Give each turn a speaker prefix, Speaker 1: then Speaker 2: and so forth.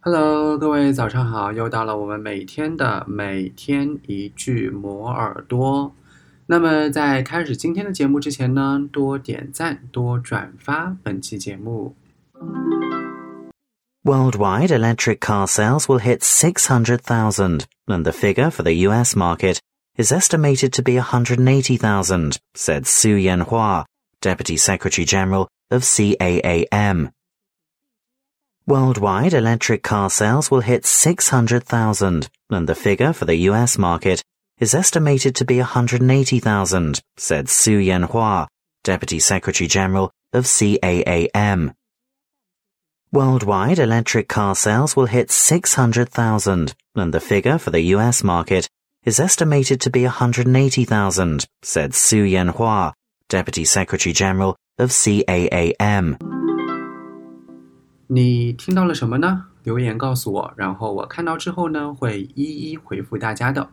Speaker 1: Hello，各位早上好！又到了我们每天的每天一句磨耳朵。那么在开始今天的节目之前呢，多点赞，多转发本期节目。
Speaker 2: Worldwide electric car sales will hit 600,000, and the figure for the US market is estimated to be 180,000, said Su Yanhua, Deputy Secretary General of CAAM. Worldwide electric car sales will hit 600,000, and the figure for the US market is estimated to be 180,000, said Su Yanhua, Deputy Secretary General of CAAM. Worldwide electric car sales will hit 600,000, and the figure for the US market is estimated to be 180,000, said Su Yanhua, Deputy Secretary General of CAAM.
Speaker 1: 你听到了什么呢？留言告诉我，然后我看到之后呢，会一一回复大家的。